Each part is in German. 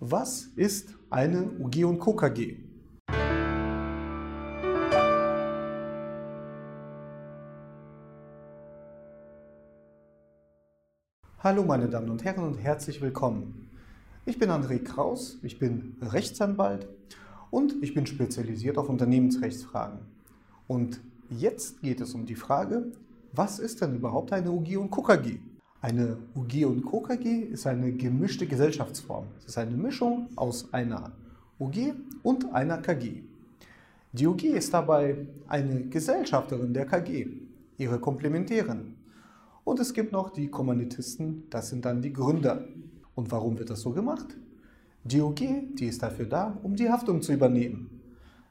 Was ist eine UG und Co. KG? Hallo meine Damen und Herren und herzlich willkommen. Ich bin André Kraus, ich bin Rechtsanwalt und ich bin spezialisiert auf Unternehmensrechtsfragen. Und jetzt geht es um die Frage, was ist denn überhaupt eine UG und Co. KG? Eine UG und Co. KG ist eine gemischte Gesellschaftsform. Es ist eine Mischung aus einer UG und einer KG. Die UG ist dabei eine Gesellschafterin der KG, ihre Komplementärin. Und es gibt noch die Kommanditisten, das sind dann die Gründer. Und warum wird das so gemacht? Die UG, die ist dafür da, um die Haftung zu übernehmen.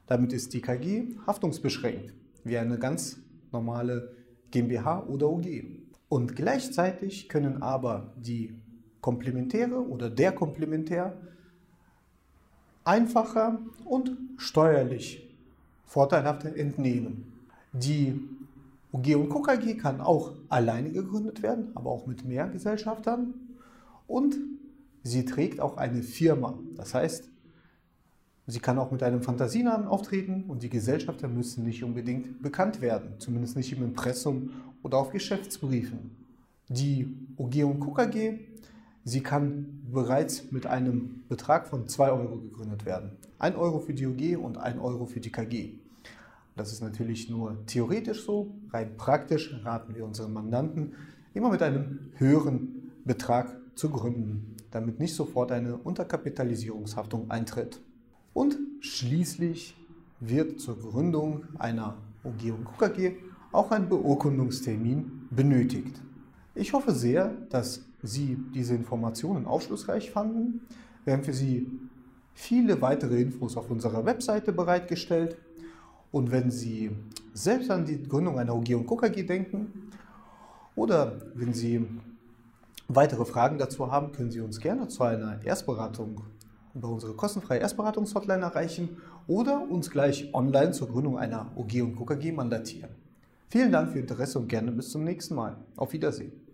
Damit ist die KG haftungsbeschränkt, wie eine ganz normale GmbH oder UG. Und gleichzeitig können aber die Komplementäre oder der Komplementär einfacher und steuerlich vorteilhafter entnehmen. Die UG und KKG kann auch alleine gegründet werden, aber auch mit mehr Gesellschaftern. Und sie trägt auch eine Firma. Das heißt, sie kann auch mit einem Fantasienamen auftreten und die Gesellschafter müssen nicht unbedingt bekannt werden, zumindest nicht im Impressum oder auf Geschäftsbriefen. Die OG und KKG, sie kann bereits mit einem Betrag von 2 Euro gegründet werden. 1 Euro für die OG und 1 Euro für die KG. Das ist natürlich nur theoretisch so, rein praktisch raten wir unseren Mandanten immer mit einem höheren Betrag zu gründen, damit nicht sofort eine Unterkapitalisierungshaftung eintritt. Und schließlich wird zur Gründung einer OG und KKG auch ein Beurkundungstermin benötigt. Ich hoffe sehr, dass Sie diese Informationen aufschlussreich fanden. Wir haben für Sie viele weitere Infos auf unserer Webseite bereitgestellt. Und wenn Sie selbst an die Gründung einer OG und KKG denken oder wenn Sie weitere Fragen dazu haben, können Sie uns gerne zu einer Erstberatung über unsere kostenfreie Erstberatungshotline erreichen oder uns gleich online zur Gründung einer OG und KKG mandatieren. Vielen Dank für Ihr Interesse und gerne bis zum nächsten Mal. Auf Wiedersehen.